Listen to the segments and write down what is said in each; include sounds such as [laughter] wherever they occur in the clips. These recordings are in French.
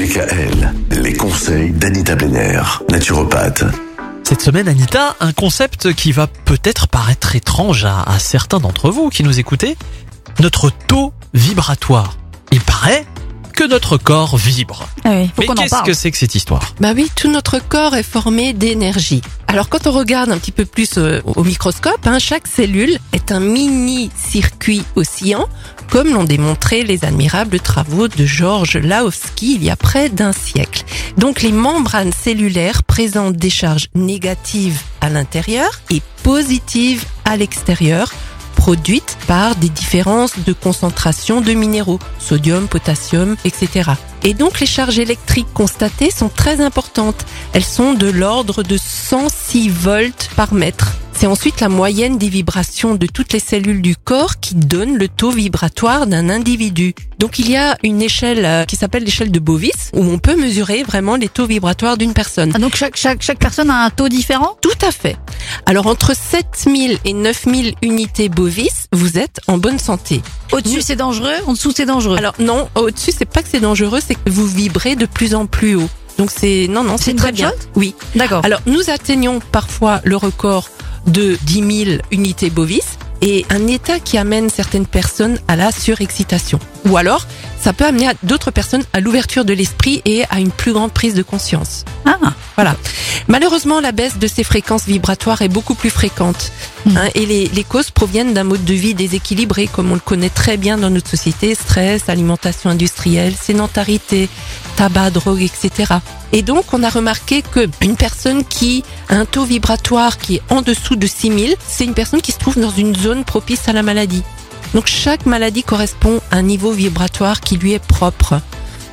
DKL, les conseils d'Anita Benner, naturopathe. Cette semaine, Anita, un concept qui va peut-être paraître étrange à, à certains d'entre vous qui nous écoutez. Notre taux vibratoire. Il paraît que notre corps vibre. Ah oui, faut Mais qu'on en qu'est-ce parle. que c'est que cette histoire? Bah oui, tout notre corps est formé d'énergie. Alors quand on regarde un petit peu plus euh, au microscope, hein, chaque cellule est un mini circuit oscillant, comme l'ont démontré les admirables travaux de Georges Lahovsky il y a près d'un siècle. Donc les membranes cellulaires présentent des charges négatives à l'intérieur et positives à l'extérieur produites par des différences de concentration de minéraux, sodium, potassium, etc. Et donc les charges électriques constatées sont très importantes. Elles sont de l'ordre de 106 volts par mètre. C'est ensuite la moyenne des vibrations de toutes les cellules du corps qui donne le taux vibratoire d'un individu. Donc il y a une échelle euh, qui s'appelle l'échelle de Bovis où on peut mesurer vraiment les taux vibratoires d'une personne. Ah, donc chaque, chaque, chaque personne a un taux différent? Tout à fait. Alors entre 7000 et 9000 unités Bovis, vous êtes en bonne santé. Au-dessus c'est dangereux, en dessous c'est dangereux? Alors non, au-dessus c'est pas que c'est dangereux, c'est que vous vibrez de plus en plus haut. Donc c'est non non, C'est très bien. chose? Oui. D'accord. Alors nous atteignons parfois le record de 10 000 unités Bovis et un état qui amène certaines personnes à la surexcitation. Ou alors, ça peut amener d'autres personnes à l'ouverture de l'esprit et à une plus grande prise de conscience. Ah, Voilà. Malheureusement, la baisse de ces fréquences vibratoires est beaucoup plus fréquente. Mm. hein, et les, les causes proviennent d'un mode de vie déséquilibré, comme on le connaît très bien dans notre société. Stress, alimentation industrielle, sédentarité, tabac, drogue, etc. Et donc, on a remarqué que une personne qui a un taux vibratoire qui est en dessous de 6000, c'est une personne qui se trouve dans une zone propice à la maladie. Donc, chaque maladie correspond à un niveau vibratoire qui lui est propre.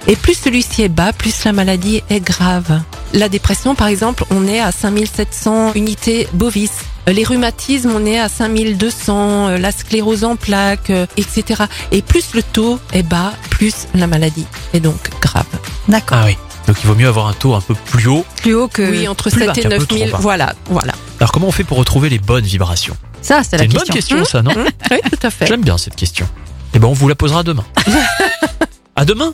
Et plus celui-ci est bas, plus la maladie est grave. La dépression, par exemple, on est à 5700 unités bovis. Les rhumatismes, on est à 5200, euh, la sclérose en plaques, euh, etc. Et plus le taux est bas, plus la maladie est donc grave. d'accord. Ah oui. Donc il vaut mieux avoir un taux un peu plus haut. Plus haut que. oui, entre plus 7 bas. et Un peu 9000, trop bas. voilà, voilà. Alors comment on fait pour retrouver les bonnes vibrations? Ça, c'est C'est la une question. bonne question ça, non? Hum, oui, tout à fait. J'aime bien cette question. Eh ben on vous la posera demain. [laughs] à demain